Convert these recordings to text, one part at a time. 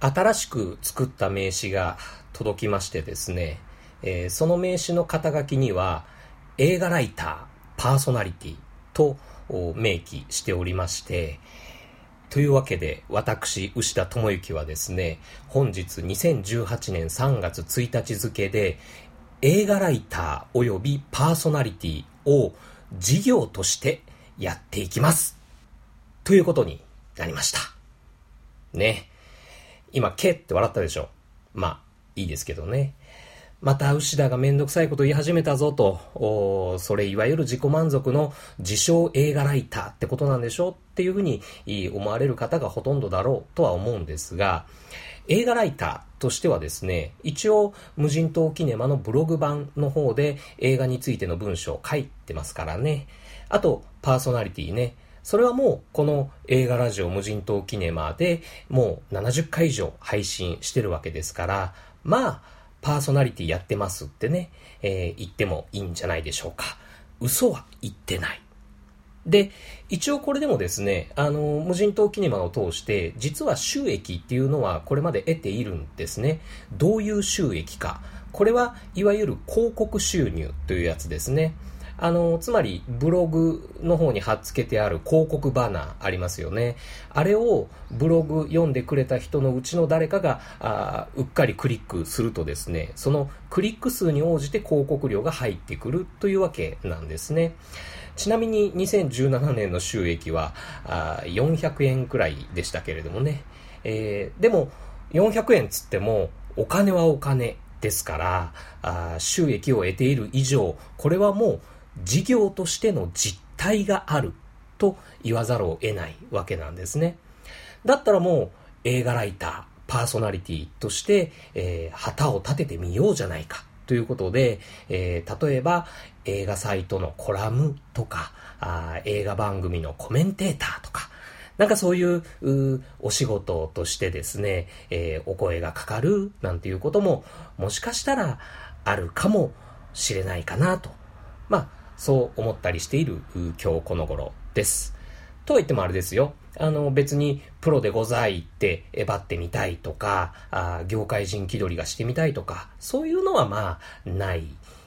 新しく作った名刺が届きましてですね、えー、その名刺の肩書きには、映画ライター、パーソナリティと明記しておりまして、というわけで、私、牛田智之はですね、本日2018年3月1日付で、映画ライター及びパーソナリティを事業としてやっていきます。ということになりました。ね。今、けって笑ったでしょ。まあ、いいですけどね。また牛田がめんどくさいこと言い始めたぞと、それいわゆる自己満足の自称映画ライターってことなんでしょっていうふうに思われる方がほとんどだろうとは思うんですが、映画ライターとしてはですね、一応無人島キネマのブログ版の方で映画についての文章を書いてますからね。あと、パーソナリティね。それはもうこの映画ラジオ無人島キネマでもう70回以上配信してるわけですから、まあ、パーソナリティやってますってね、えー、言ってもいいんじゃないでしょうか。嘘は言ってない。で、一応これでもですね、あの、無人島キネマを通して、実は収益っていうのはこれまで得ているんですね。どういう収益か。これはいわゆる広告収入というやつですね。あの、つまり、ブログの方に貼っ付けてある広告バナーありますよね。あれをブログ読んでくれた人のうちの誰かが、あうっかりクリックするとですね、そのクリック数に応じて広告料が入ってくるというわけなんですね。ちなみに2017年の収益はあ400円くらいでしたけれどもね。えー、でも、400円つっても、お金はお金ですから、あ収益を得ている以上、これはもう事業としての実態があると言わざるを得ないわけなんですね。だったらもう映画ライター、パーソナリティとして、えー、旗を立ててみようじゃないかということで、えー、例えば映画サイトのコラムとか、あ映画番組のコメンテーターとか、なんかそういうお仕事としてですね、えー、お声がかかるなんていうことももしかしたらあるかもしれないかなと。まあそう思ったりしている今日この頃です。とは言ってもあれですよ。あの別にプロでございってえばってみたいとか、あ業界人気取りがしてみたいとか、そういうのはまあない。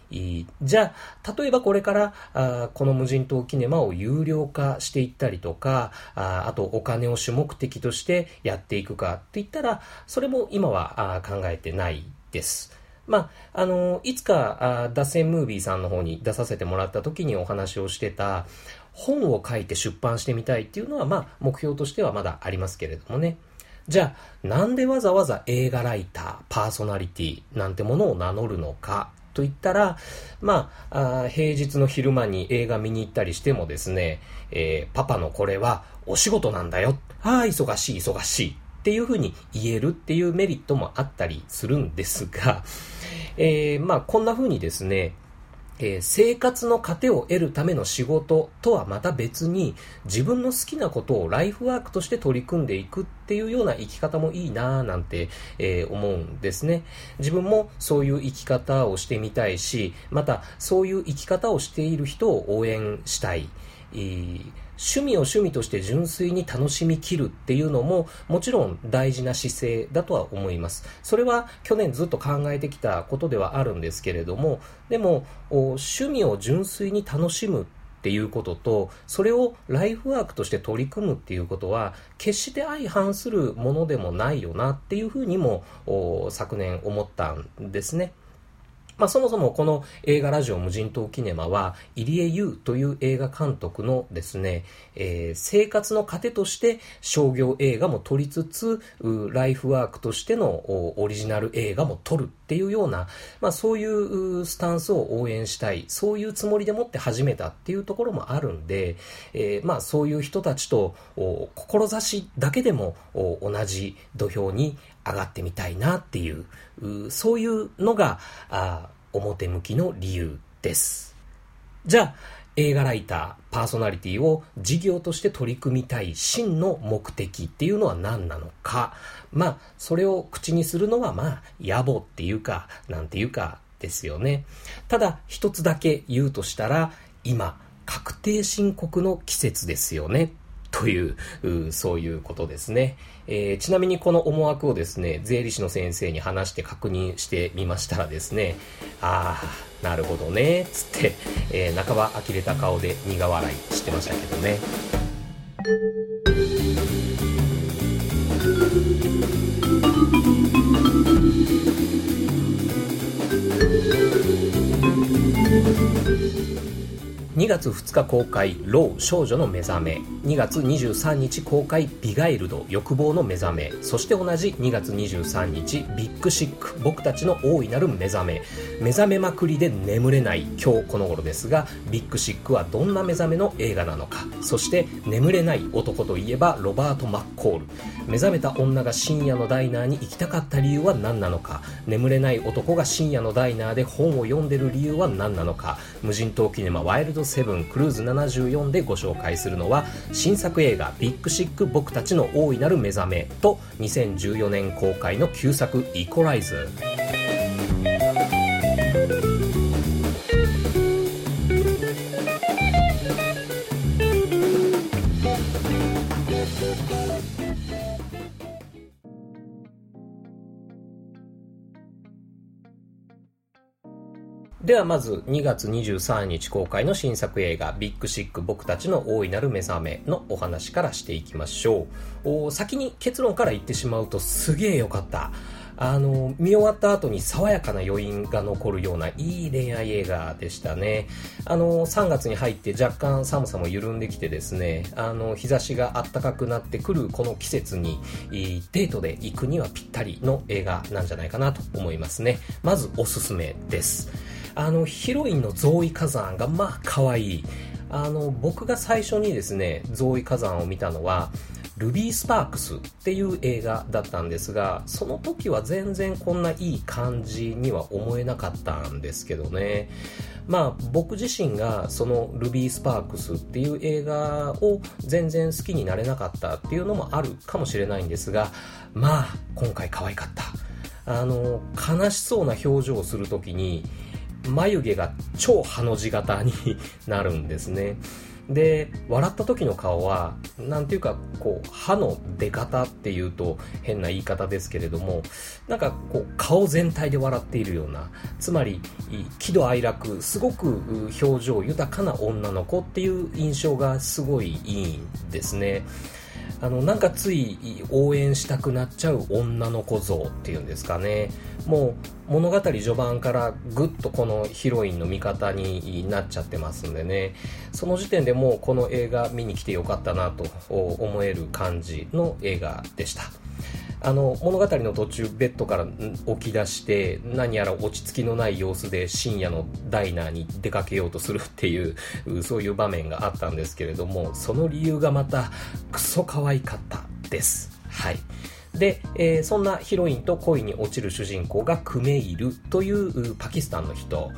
じゃあ、例えばこれからあこの無人島キネマを有料化していったりとか、ああとお金を主目的としてやっていくかって言ったら、それも今はあ考えてないです。まあ、あの、いつか、あ脱線ムービーさんの方に出させてもらった時にお話をしてた、本を書いて出版してみたいっていうのは、まあ、目標としてはまだありますけれどもね。じゃあ、なんでわざわざ映画ライター、パーソナリティなんてものを名乗るのかと言ったら、まあ、あ平日の昼間に映画見に行ったりしてもですね、えー、パパのこれはお仕事なんだよ。ああ、忙しい、忙しい。っていうふうに言えるっていうメリットもあったりするんですが、えー、まあこんなふうにですね、えー、生活の糧を得るための仕事とはまた別に自分の好きなことをライフワークとして取り組んでいくっていうような生き方もいいなぁなんて、えー、思うんですね。自分もそういう生き方をしてみたいし、またそういう生き方をしている人を応援したい。えー趣味を趣味として純粋に楽しみきるっていうのももちろん大事な姿勢だとは思います。それは去年ずっと考えてきたことではあるんですけれども、でも趣味を純粋に楽しむっていうことと、それをライフワークとして取り組むっていうことは、決して相反するものでもないよなっていうふうにも昨年思ったんですね。まあ、そもそもこの映画ラジオ無人島キネマは、入江優という映画監督のですね、えー、生活の糧として商業映画も撮りつつ、ライフワークとしてのオリジナル映画も撮る。っていうような、まあ、そういうスタンスを応援したい、そういうつもりでもって始めたっていうところもあるんで、えー、まあ、そういう人たちと、志だけでも同じ土俵に上がってみたいなっていう、うそういうのが、あ表向きの理由です。じゃあ、映画ライター、パーソナリティを事業として取り組みたい真の目的っていうのは何なのか。まあ、それを口にするのはまあ、野暮っていうか、なんていうかですよね。ただ、一つだけ言うとしたら、今、確定申告の季節ですよね。という、うそういうことですね。えー、ちなみにこの思惑をですね、税理士の先生に話して確認してみましたらですね、ああ、なるほどね、つって、えー、半ば呆れた顔で苦笑いしてましたけどね。2月2日公開「ロー少女の目覚め」2月23日公開「ビガイルド欲望の目覚め」そして同じ2月23日「ビッグシック僕たちの大いなる目覚め」目覚めまくりで眠れない今日この頃ですがビッグシックはどんな目覚めの映画なのか。そして眠れない男といえばロバート・マッコール。目覚めた女が深夜のダイナーに行きたかった理由は何なのか。眠れない男が深夜のダイナーで本を読んでる理由は何なのか。無人島キネマワイルドセブンクルーズ74でご紹介するのは新作映画ビッグシック僕たちの大いなる目覚めと2014年公開の旧作イコライズ。ではまず2月23日公開の新作映画ビッグシック僕たちの大いなる目覚めのお話からしていきましょう。先に結論から言ってしまうとすげえ良かった。あの、見終わった後に爽やかな余韻が残るようないい恋愛映画でしたね。あの、3月に入って若干寒さも緩んできてですね、あの、日差しが暖かくなってくるこの季節に、デートで行くにはぴったりの映画なんじゃないかなと思いますね。まずおすすめです。あの、ヒロインのゾーイ火山がまあ可愛い。あの、僕が最初にですね、ゾーイ火山を見たのは、ルビー・スパークスっていう映画だったんですが、その時は全然こんないい感じには思えなかったんですけどね。まあ僕自身がそのルビー・スパークスっていう映画を全然好きになれなかったっていうのもあるかもしれないんですが、まあ今回可愛かった。あの、悲しそうな表情をするときに、眉毛が超ハの字型になるんですね。で、笑った時の顔は、なんていうか、こう、歯の出方っていうと変な言い方ですけれども、なんかこう、顔全体で笑っているような、つまり、喜怒哀楽、すごく表情豊かな女の子っていう印象がすごいいいんですね。あの、なんかつい応援したくなっちゃう女の子像っていうんですかね。もう物語序盤からぐっとこのヒロインの味方になっちゃってますんでね。その時点でもうこの映画見に来てよかったなと思える感じの映画でした。あの物語の途中ベッドから起き出して何やら落ち着きのない様子で深夜のダイナーに出かけようとするっていう そういう場面があったんですけれどもその理由がまたクソ可愛かったです。はい。で、えー、そんなヒロインと恋に落ちる主人公がクメイルというパキスタンの人、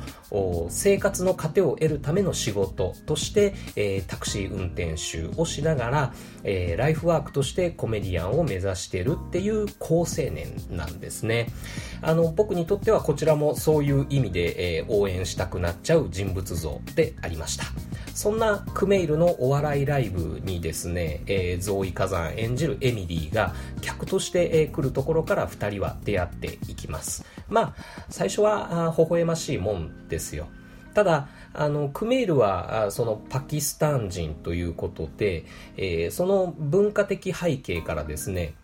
生活の糧を得るための仕事として、えー、タクシー運転手をしながら、えー、ライフワークとしてコメディアンを目指してるっていう好青年なんですね。あの、僕にとってはこちらもそういう意味で、え、応援したくなっちゃう人物像でありました。そんなクメイルのお笑いライブにですね、えー、ゾーイ火山演じるエミリーが客として、えー、来るところから二人は出会っていきます。まあ、最初は微笑ましいもんですよ。ただ、あの、クメイルは、そのパキスタン人ということで、えー、その文化的背景からですね、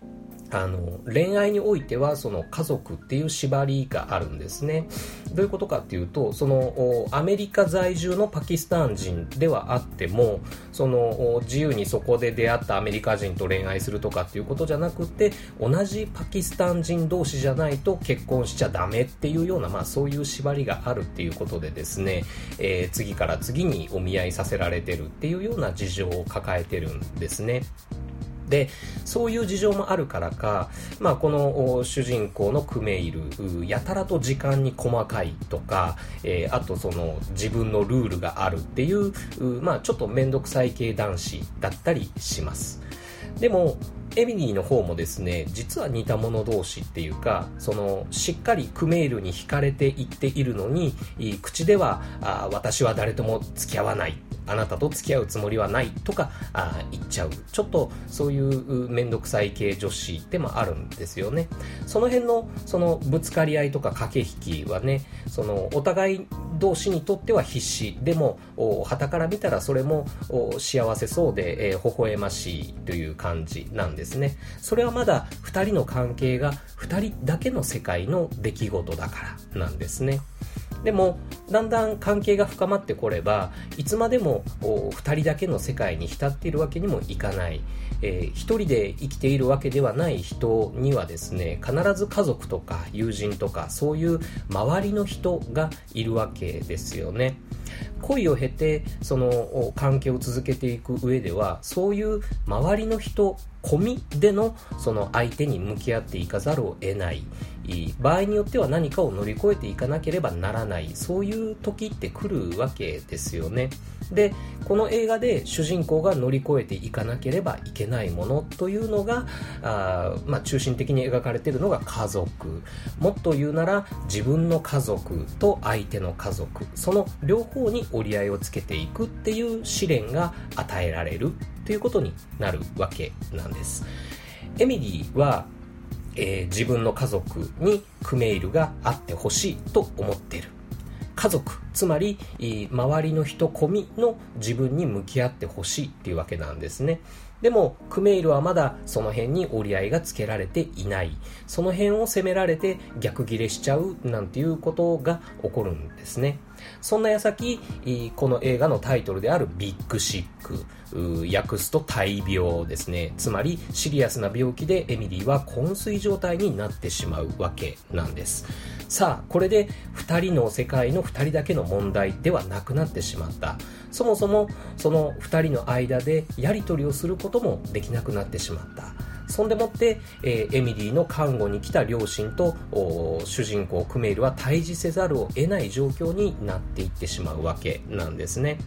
あの恋愛においてはその家族っていう縛りがあるんですねどういうことかっていうとそのアメリカ在住のパキスタン人ではあってもその自由にそこで出会ったアメリカ人と恋愛するとかっていうことじゃなくて同じパキスタン人同士じゃないと結婚しちゃダメっていうような、まあ、そういう縛りがあるっていうことでですね、えー、次から次にお見合いさせられてるっていうような事情を抱えてるんですね。で、そういう事情もあるからか、まあ、この主人公のクメイル、やたらと時間に細かいとか、えー、あとその自分のルールがあるっていう、まあ、ちょっとめんどくさい系男子だったりします。でも、エミリーの方もですね、実は似た者同士っていうか、その、しっかりクメールに惹かれていっているのに、口では、あ私は誰とも付き合わない。あなたと付き合うつもりはないとかあ言っちゃう。ちょっとそういうめんどくさい系女子でもあるんですよね。その辺のそのぶつかり合いとか駆け引きはね、そのお互い同士にとっては必死。でも、旗から見たらそれも幸せそうで、えー、微笑ましいという感じなんですね。それはまだ2人の関係が2人だけの世界の出来事だからなんですね。でもだんだん関係が深まってこればいつまでも2人だけの世界に浸っているわけにもいかない、えー、1人で生きているわけではない人にはですね必ず家族とか友人とかそういう周りの人がいるわけですよね。恋を経てその関係を続けていく上ではそういう周りの人込みでのその相手に向き合っていかざるを得ない。場合によっては何かを乗り越えていかなければならない。そういう時って来るわけですよね。でこの映画で主人公が乗り越えていかなければいけないものというのがあ、まあ、中心的に描かれているのが家族。もっと言うなら自分の家族と相手の家族。その両方に折り合いをつけていくっていう試練が与えられるということになるわけなんです。エミリーはえー、自分の家族にクメイルがあってほしいと思っている。家族つまり周りの人込みの自分に向き合ってほしいっていうわけなんですね。でもクメイルはまだその辺に折り合いがつけられていない。その辺を責められて逆ギレしちゃうなんていうことが起こるんですね。そんな矢先この映画のタイトルであるビッグシック訳すと大病ですね。つまりシリアスな病気でエミリーは昏睡状態になってしまうわけなんです。さあこれで2人の世界の2人だけの問題ではなくなってしまった。そもそもその2人の間でやり取りをすることもできなくなってしまった。そんでもって、えー、エミリーの看護に来た両親と主人公クメイルは対峙せざるを得ない状況になっていってしまうわけなんですね。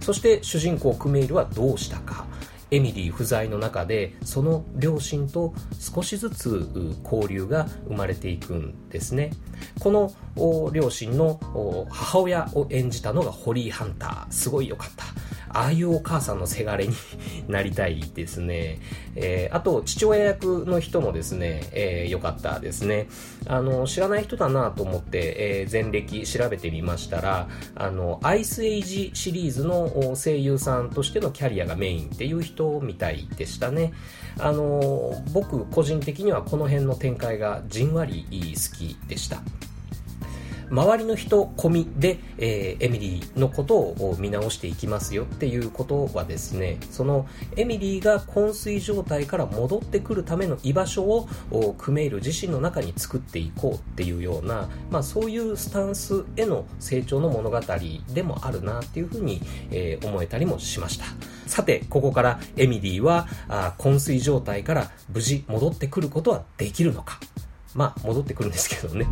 そして主人公クメイルはどうしたか。エミリー不在の中でその両親と少しずつ交流が生まれていくんですね。この両親の母親を演じたのがホリー・ハンター。すごい良かった。ああいうお母さんのせがれになりたいですね。えー、あと、父親役の人もですね、えー、よかったですね。あの、知らない人だなと思って、えー、前歴調べてみましたら、あの、アイスエイジシリーズの声優さんとしてのキャリアがメインっていう人みたいでしたね。あの、僕個人的にはこの辺の展開がじんわり好きでした。周りの人込みで、えー、エミリーのことを見直していきますよっていうことはですね、そのエミリーが昏睡状態から戻ってくるための居場所をクメイル自身の中に作っていこうっていうような、まあそういうスタンスへの成長の物語でもあるなっていうふうに、えー、思えたりもしました。さて、ここからエミリーはあ昏睡状態から無事戻ってくることはできるのかまあ、戻ってくるんですけどね。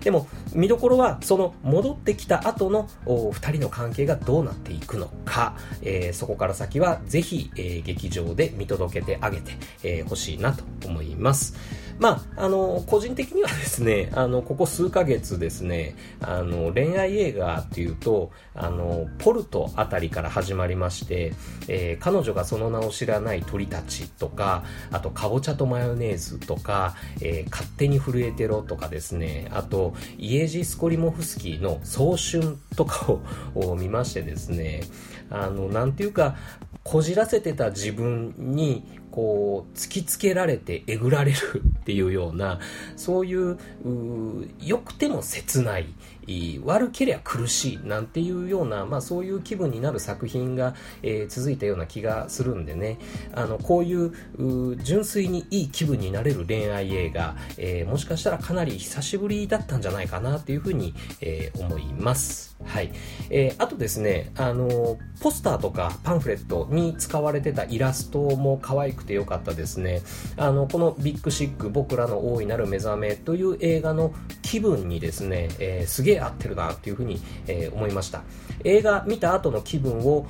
でも、見どころは、その戻ってきた後の2人の関係がどうなっていくのか、えー、そこから先はぜひ、えー、劇場で見届けてあげてほ、えー、しいなと思います。まあ、あの、個人的にはですね、あの、ここ数ヶ月ですね、あの、恋愛映画っていうと、あの、ポルトあたりから始まりまして、えー、彼女がその名を知らない鳥たちとか、あと、かぼちゃとマヨネーズとか、えー、勝手に震えてろとかですね、あと、イエジ・スコリモフスキーの早春とかを見ましてですね、あの、なんていうか、こじらせてた自分にこう突きつけられてえぐられるっていうようなそういう良くても切ない悪ければ苦しいなんていうような、まあ、そういう気分になる作品が、えー、続いたような気がするんでねあのこういう純粋にいい気分になれる恋愛映画、えー、もしかしたらかなり久しぶりだったんじゃないかなっていうふうに、えー、思います。はい。えー、あとですね、あの、ポスターとかパンフレットに使われてたイラストも可愛くてよかったですね。あの、このビッグシック僕らの大いなる目覚めという映画の気分にですね、えー、すげえ合ってるなっていうふうに、えー、思いました。映画見た後の気分を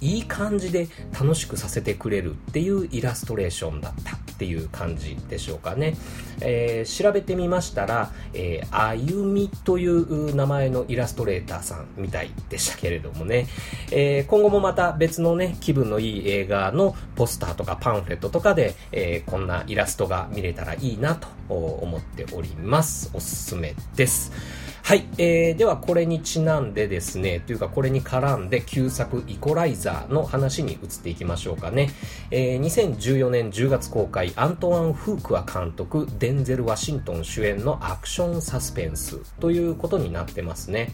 いい感じで楽しくさせてくれるっていうイラストレーションだったっていう感じでしょうかね。えー、調べてみましたら、えー、あゆみという名前のイラストレーターさんみたいでしたけれどもね、えー、今後もまた別のね、気分のいい映画のポスターとかパンフレットとかで、え、こんなイラストが見れたらいいなと思っております。おすすめです。はい、えー、ではこれにちなんでですね、というかこれに絡んで旧作イコライザーの話に移っていきましょうかね。えー、2014年10月公開、アントワン・フークア監督、デンゼル・ワシントン主演のアクションサスペンスということになってますね。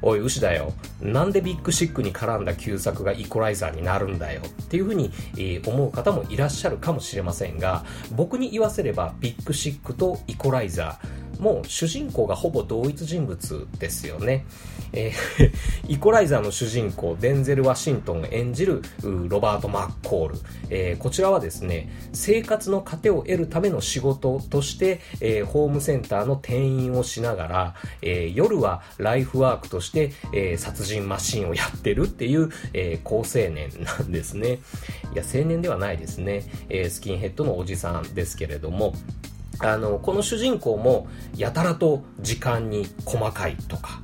おい、牛だよ。なんでビッグシックに絡んだ旧作がイコライザーになるんだよっていうふうに、えー、思う方もいらっしゃるかもしれませんが、僕に言わせればビッグシックとイコライザー、もう主人公がほぼ同一人物ですよね。えー、イコライザーの主人公、デンゼル・ワシントン演じるロバート・マッコール、えー、こちらはですね、生活の糧を得るための仕事として、えー、ホームセンターの店員をしながら、え夜はライフワークとして、え殺人マシンをやってるっていう、え高青年なんですね。いや、青年ではないですね。えスキンヘッドのおじさんですけれども、あの、この主人公もやたらと時間に細かいとか、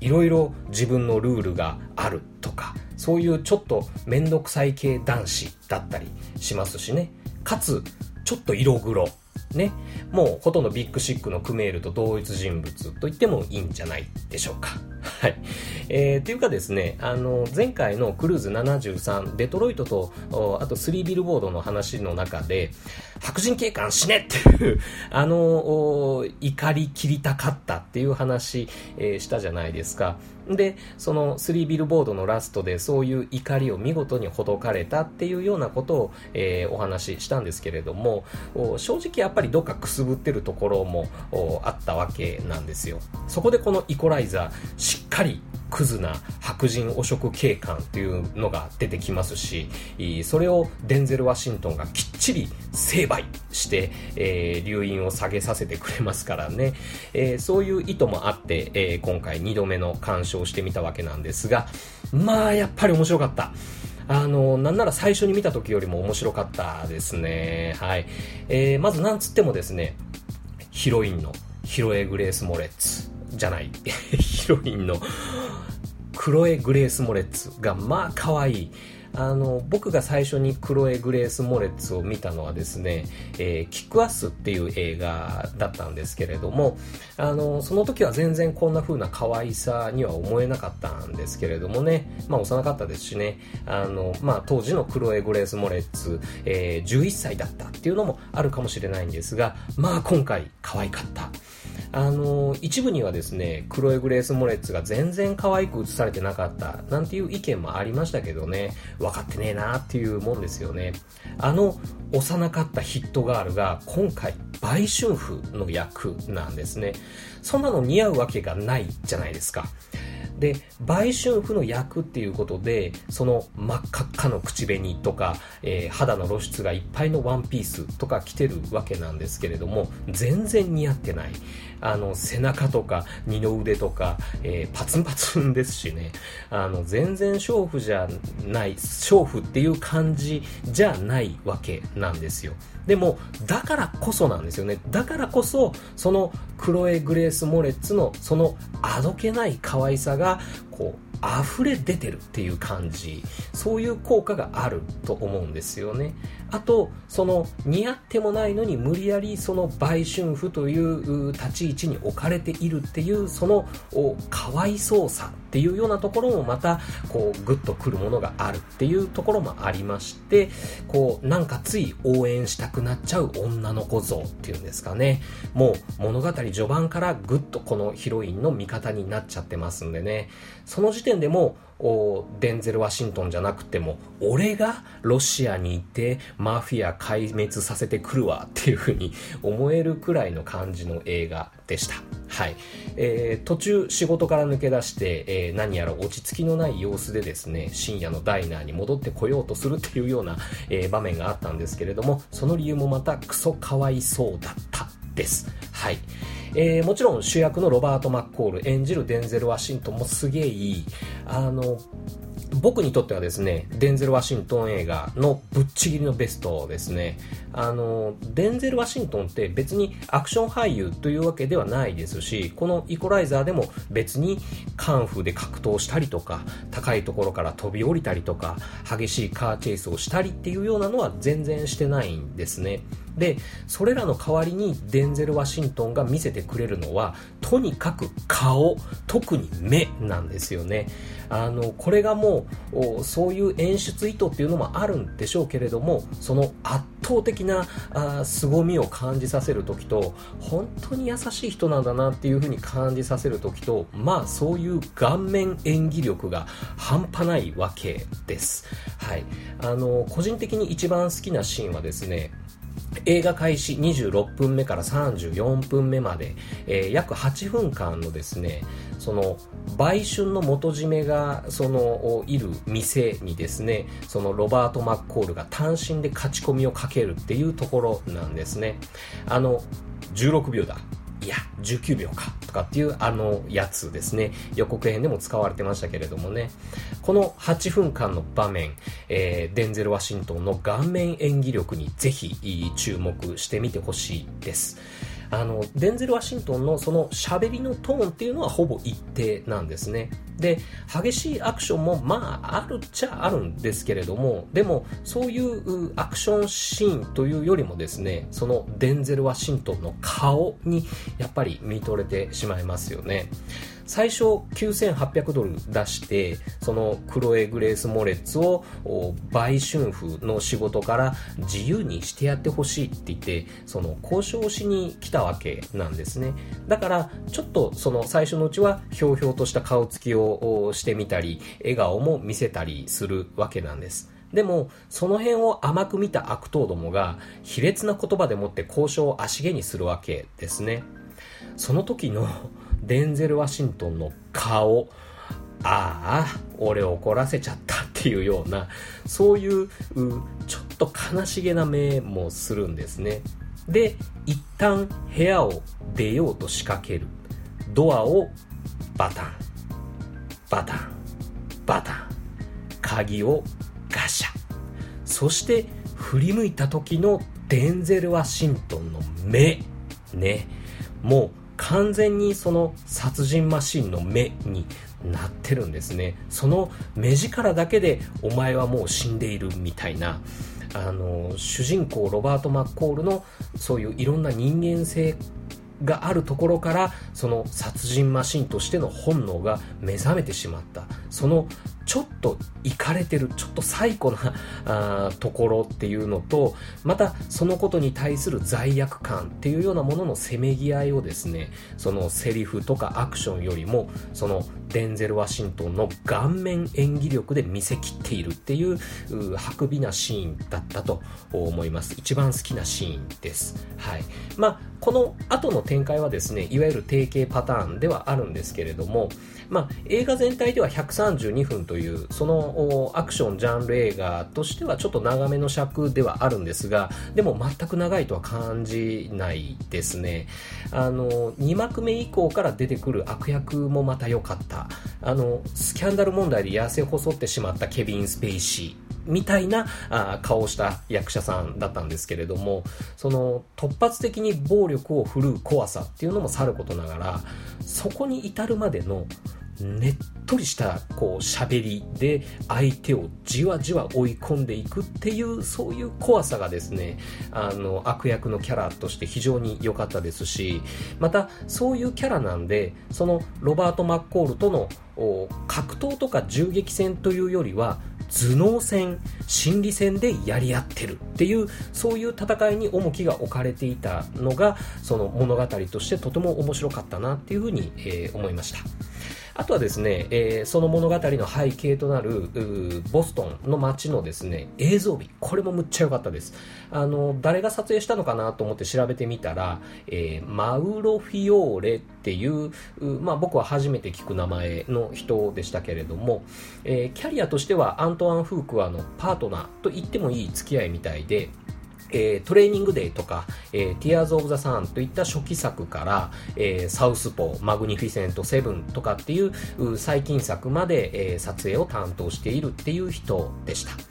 いろいろ自分のルールがあるとか、そういうちょっとめんどくさい系男子だったりしますしね。かつ、ちょっと色黒。ね。もうほとんどビッグシックのクメールと同一人物と言ってもいいんじゃないでしょうか。はい。えー、というかですね、あの、前回のクルーズ73、デトロイトと、あと3ビルボードの話の中で、白人警官死ねっていう あの、怒り切りたかったっていう話、えー、したじゃないですか。で、その3ビルボードのラストでそういう怒りを見事にほどかれたっていうようなことを、えー、お話ししたんですけれども、正直やっぱりどっかくすぶってるところもあったわけなんですよ。そこでこのイコライザー、しっかりクズな白人汚職警官っていうのが出てきますし、それをデンゼル・ワシントンがきっちり成敗して、えー、留飲を下げさせてくれますからね、えー、そういう意図もあって、えー、今回2度目の鑑賞してみたわけなんですが、まあ、やっぱり面白かった。あの、なんなら最初に見た時よりも面白かったですね。はい。えー、まずなんつってもですね、ヒロインのヒロエ・グレース・モレッツじゃない、ヒロインのクロエ・グレース・モレッツがまあ可愛い。あの、僕が最初にクロエ・グレース・モレッツを見たのはですね、えー、キックアスっていう映画だったんですけれども、あの、その時は全然こんな風な可愛さには思えなかったんですけれどもね、まあ幼かったですしね、あの、まあ当時のクロエ・グレース・モレッツ、えー、11歳だったっていうのもあるかもしれないんですが、まあ今回可愛かった。あの、一部にはですね、クロエ・グレース・モレッツが全然可愛く映されてなかった、なんていう意見もありましたけどね、分かってねえなっていうもんですよね。あの、幼かったヒットガールが今回、売春婦の役なんですね。そんなの似合うわけがないじゃないですか。で、売春婦の役っていうことで、その真っ赤っかの口紅とか、えー、肌の露出がいっぱいのワンピースとか着てるわけなんですけれども、全然似合ってない。あの、背中とか二の腕とか、えー、パツンパツンですしね。あの、全然娼婦じゃない、娼婦っていう感じじゃないわけなんですよ。でも、だからこそなんですよね。だからこそ、そのクロエ・グレース・モレッツのそのあどけない可愛さが、こう、溢れ出てるっていう感じそういう効果があると思うんですよねあとその似合ってもないのに無理やりその売春婦という立ち位置に置かれているっていうそのかわいそうさ。っていうようなところもまたこうグッとくるものがあるっていうところもありましてこうなんかつい応援したくなっちゃう女の子像っていうんですかね。もう物語序盤からグッとこのヒロインの味方になっちゃってますんでね。その時点でもおデンゼル・ワシントンじゃなくても俺がロシアにいてマフィア壊滅させてくるわっていうふうに思えるくらいの感じの映画でした。はい。えー、途中仕事から抜け出して、えー、何やら落ち着きのない様子でですね、深夜のダイナーに戻ってこようとするっていうような、えー、場面があったんですけれども、その理由もまたクソかわいそうだったです。はい。えー、もちろん主役のロバート・マッコール演じるデンゼル・ワシントンもすげえいい。あの、僕にとってはですね、デンゼル・ワシントン映画のぶっちぎりのベストですね。あの、デンゼル・ワシントンって別にアクション俳優というわけではないですし、このイコライザーでも別にカンフーで格闘したりとか、高いところから飛び降りたりとか、激しいカーチェイスをしたりっていうようなのは全然してないんですね。で、それらの代わりにデンゼル・ワシントンが見せてくれるのは、とにかく顔、特に目なんですよね。あの、これがもう、そういう演出意図っていうのもあるんでしょうけれども、その圧倒的なあ凄みを感じさせる時と、本当に優しい人なんだなっていう風に感じさせる時と、まあそういう顔面演技力が半端ないわけです。はい。あの、個人的に一番好きなシーンはですね、映画開始26分目から34分目まで、えー、約8分間のですね、その、売春の元締めが、その、いる店にですね、そのロバート・マッコールが単身で勝ち込みをかけるっていうところなんですね。あの、16秒だ。いや、19秒か、とかっていうあのやつですね。予告編でも使われてましたけれどもね。この8分間の場面、えー、デンゼル・ワシントンの顔面演技力にぜひ注目してみてほしいです。あの、デンゼル・ワシントンのその喋りのトーンっていうのはほぼ一定なんですね。で、激しいアクションもまああるっちゃあるんですけれども、でもそういうアクションシーンというよりもですね、そのデンゼル・ワシントンの顔にやっぱり見とれてしまいますよね。最初9800ドル出して、そのクロエ・グレース・モレッツを売春婦の仕事から自由にしてやってほしいって言って、その交渉しに来たわけなんですね。だから、ちょっとその最初のうちはひょうひょうとした顔つきをしてみたり、笑顔も見せたりするわけなんです。でも、その辺を甘く見た悪党どもが、卑劣な言葉でもって交渉を足毛にするわけですね。その時のデンゼル・ワシントンの顔、ああ、俺怒らせちゃったっていうような、そういうちょっと悲しげな目もするんですね。で、一旦部屋を出ようと仕掛ける。ドアをバタン、バタン、バタン。鍵をガシャ。そして振り向いた時のデンゼル・ワシントンの目。ね。もう完全にその殺人マシンの目になってるんですね。その目力だけでお前はもう死んでいるみたいな。あの主人公ロバート・マッコールのそういういろんな人間性があるところからその殺人マシンとしての本能が目覚めてしまった。そのちょっといかれてる、ちょっと最古な あところっていうのと、またそのことに対する罪悪感っていうようなもののせめぎ合いをですね、そのセリフとかアクションよりも、そのデンゼル・ワシントンの顔面演技力で見せきっているっていうう運びなシーンだったと思います。一番好きなシーンです。はい。まあ、この後の展開はですね、いわゆる定型パターンではあるんですけれども、まあ、映画全体では132分という、そのアクションジャンル映画としてはちょっと長めの尺ではあるんですが、でも全く長いとは感じないですね。あの、2幕目以降から出てくる悪役もまた良かった。あの、スキャンダル問題で痩せ細ってしまったケビン・スペイシー。みたいなあ顔をした役者さんだったんですけれども、その突発的に暴力を振るう怖さっていうのもさることながら、そこに至るまでのねっとりしたこう喋りで相手をじわじわ追い込んでいくっていうそういう怖さがですねあの悪役のキャラとして非常に良かったですしまたそういうキャラなんでそのロバート・マッコールとの格闘とか銃撃戦というよりは頭脳戦、心理戦でやり合ってるっていう、そういう戦いに重きが置かれていたのが、その物語としてとても面白かったなっていうふうに、えー、思いました。あとはですね、えー、その物語の背景となるボストンの街のですね、映像美。これもむっちゃ良かったです。あの、誰が撮影したのかなと思って調べてみたら、えー、マウロフィオーレっていう、まあ僕は初めて聞く名前の人でしたけれども、えー、キャリアとしてはアントワン・フークワのパートナーと言ってもいい付き合いみたいで、えー、トレーニングデーとか、えー、ティアーズ・オブ・ザ・サンといった初期作から、えー、サウスポー、マグニフィセント・セブンとかっていう最近作まで、えー、撮影を担当しているっていう人でした。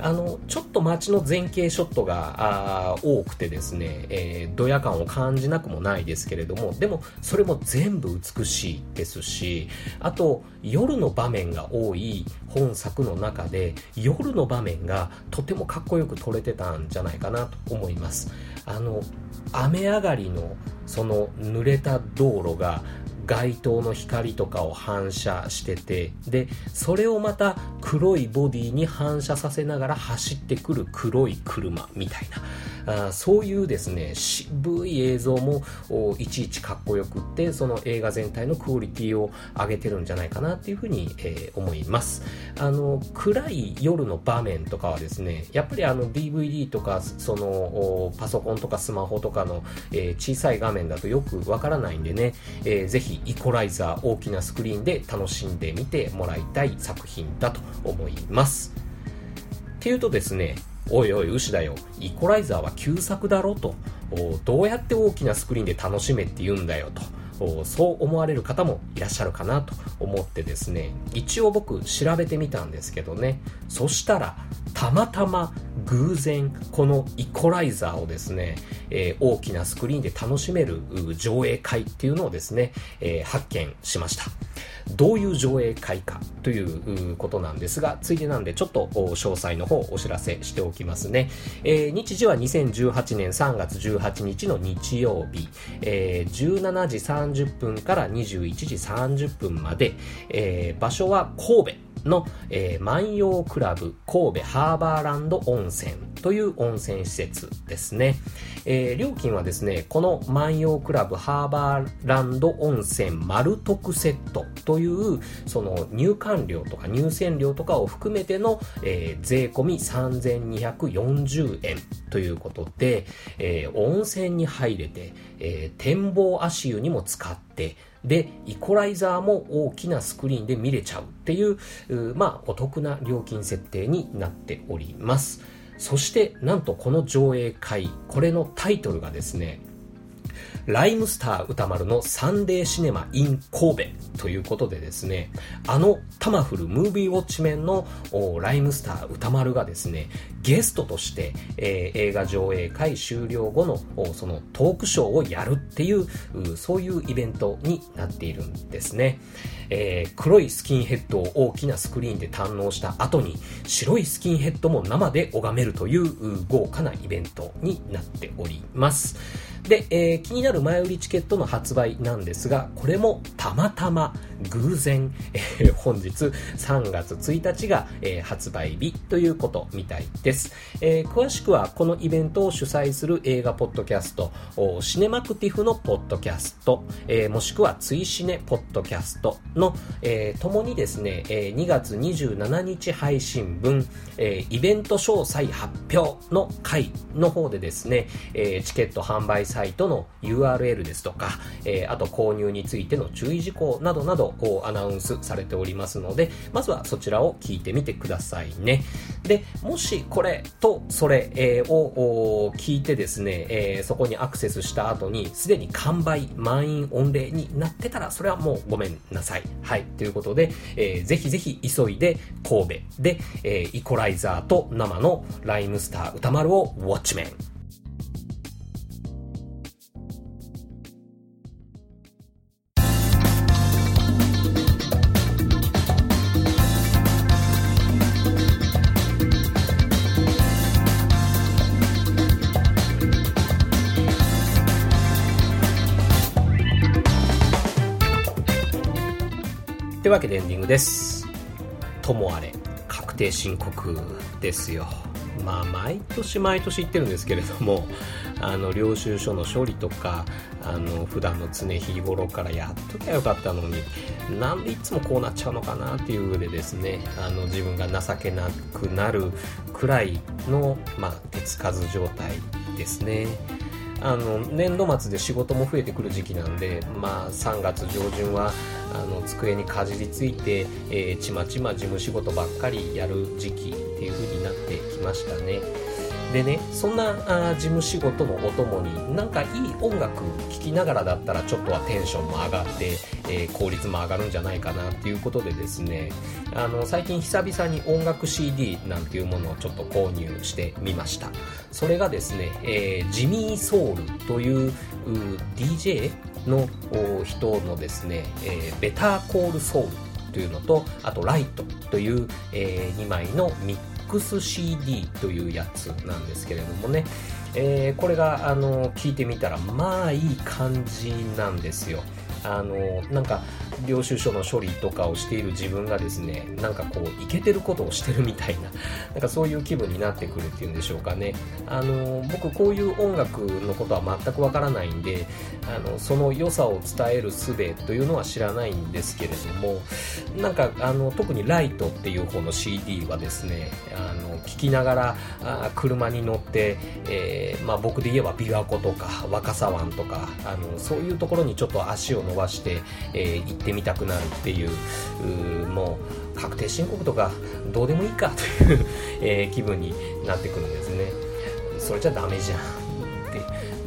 あの、ちょっと街の前景ショットが多くてですね、えー、ドヤ感を感じなくもないですけれども、でもそれも全部美しいですし、あと夜の場面が多い本作の中で、夜の場面がとてもかっこよく撮れてたんじゃないかなと思います。あの、雨上がりのその濡れた道路が街灯の光とかを反射してて、で、それをまた黒いボディに反射させながら走ってくる黒い車みたいな。あそういうですね、渋い映像もいちいちかっこよくって、その映画全体のクオリティを上げてるんじゃないかなっていうふうに、えー、思います。あの、暗い夜の場面とかはですね、やっぱりあの DVD とか、そのパソコンとかスマホとかの、えー、小さい画面だとよくわからないんでね、えー、ぜひイコライザー大きなスクリーンで楽しんでみてもらいたい作品だと思います。っていうとですね、おいおい、牛だよ。イコライザーは旧作だろと。どうやって大きなスクリーンで楽しめって言うんだよと。そう思われる方もいらっしゃるかなと思ってですね、一応僕調べてみたんですけどね、そしたら、たまたま偶然このイコライザーをですね、えー、大きなスクリーンで楽しめる上映会っていうのをですね、えー、発見しました。どういう上映会かということなんですが、ついでなんでちょっと詳細の方お知らせしておきますね。えー、日時は2018年3月18日の日曜日、えー、17時30分から21時30分まで、えー、場所は神戸。の、えー、万葉クラブ神戸ハーバーランド温泉という温泉施設ですね。えー、料金はですね、この万葉クラブハーバーランド温泉丸特セットという、その入館料とか入船料とかを含めての、えー、税込3240円ということで、えー、温泉に入れて、えー、展望足湯にも使って、で、イコライザーも大きなスクリーンで見れちゃうっていう、まあ、お得な料金設定になっております。そして、なんとこの上映会、これのタイトルがですね、ライムスター歌丸のサンデーシネマ in 神戸ということでですね、あのタマフルムービーウォッチメンのライムスター歌丸がですね、ゲストとして、えー、映画上映会終了後のそのトークショーをやるっていう、そういうイベントになっているんですね。えー、黒いスキンヘッドを大きなスクリーンで堪能した後に白いスキンヘッドも生で拝めるという豪華なイベントになっております。で、えー、気になる前売りチケットの発売なんですが、これもたまたま偶然、えー、本日3月1日が、えー、発売日ということみたいです、え、詳しくはこのイベントを主催する映画ポッドキャスト、シネマクティフのポッドキャスト、え、もしくはツイシネポッドキャストの、えー、ともにですね、えー、2月27日配信分、え、イベント詳細発表の回の方でですね、え、チケット販売さサイトの URL ですとか、えー、あと購入についての注意事項などなどをアナウンスされておりますので、まずはそちらを聞いてみてくださいね。で、もしこれとそれ、え、を聞いてですね、えー、そこにアクセスした後にすでに完売、満員御礼になってたら、それはもうごめんなさい。はい。ということで、えー、ぜひぜひ急いで神戸で、えー、イコライザーと生のライムスター歌丸をウォッチメン。というわけでエンディングです。ともあれ、確定申告ですよ。まあ、毎年毎年言ってるんですけれども、あの、領収書の処理とか、あの、普段の常日頃からやっときゃよかったのに、なんでいつもこうなっちゃうのかなっていう上でですね、あの、自分が情けなくなるくらいの、まあ、手つかず状態ですね。あの年度末で仕事も増えてくる時期なんで、まあ、3月上旬はあの机にかじりついて、えー、ちまちま事務仕事ばっかりやる時期っていう風になってきましたね。でねそんなあ事務仕事のお供になんかいい音楽聴きながらだったらちょっとはテンションも上がって、えー、効率も上がるんじゃないかなっていうことでですね。あの最近久々に音楽 CD なんていうものをちょっと購入してみました。それがですね、えー、ジミーソウルという DJ の人のですね、えー、ベターコールソウルというのとあとライトという、えー、2枚のミッ XCD というやつなんですけれどもね、えー、これがあの聞いてみたらまあいい感じなんですよ。あのなんか領収書の処理とかをしている自分がですねなんかこういけてることをしてるみたいな なんかそういう気分になってくるっていうんでしょうかね。あの僕こういう音楽のことは全くわからないんであのその良さを伝える術というのは知らないんですけれどもなんかあの特にライトっていう方の CD はですねあの聞きながらあ車に乗って、えー、まあ、僕で言えば琵琶湖とか若狭湾とかあのそういうところにちょっと足を伸ばして、えー、行ってみたくなるっていうもう確定申告とかどうでもいいかというえー、気分になってくるんですね。それじゃダメじゃん。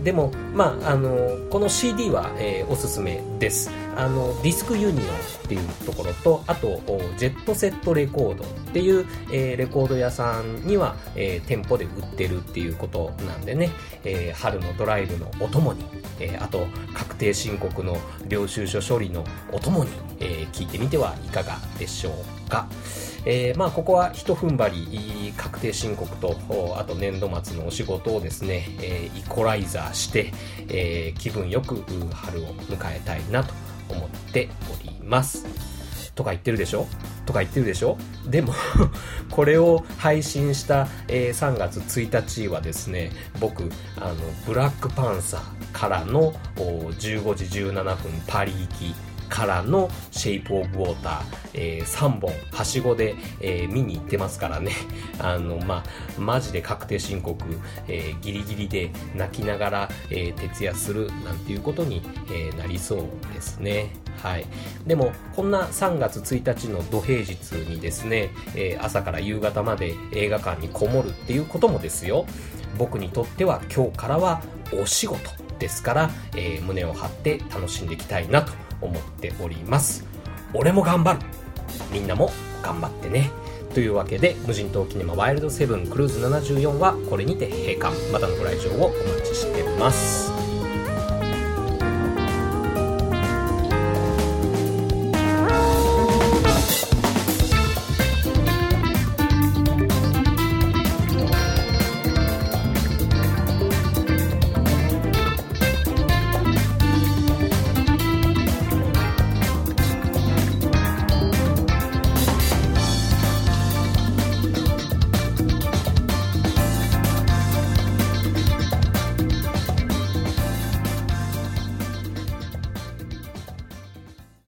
でも、まあ、あのこの CD は、えー、おすすめですあのディスクユニオンっていうところとあとジェットセットレコードっていう、えー、レコード屋さんには、えー、店舗で売ってるっていうことなんでね、えー、春のドライブのお供に、えー、あと確定申告の領収書処理のお供に、えー、聞いてみてはいかがでしょうか。えー、まあここは一踏ん張り確定申告とあと年度末のお仕事をですね、えー、イコライザーして、えー、気分よく春を迎えたいなと思っております。とか言ってるでしょ？とか言ってるでしょ？でも これを配信した、えー、3月1日はですね僕あのブラックパンサーからの15時17分パリ行きからのシェイプオブウォーター、えー、3本、はしごで、えー、見に行ってますからね。あの、まあ、マジで確定申告、えー、ギリギリで泣きながら、えー、徹夜するなんていうことに、えー、なりそうですね。はい。でも、こんな3月1日の土平日にですね、えー、朝から夕方まで映画館にこもるっていうこともですよ、僕にとっては今日からはお仕事ですから、えー、胸を張って楽しんでいきたいなと思っております。俺も頑張る。みんなも頑張ってね。というわけで無人島キネマワイルドセブンクルーズ74はこれにて閉館。またのご来場をお待ちしてます。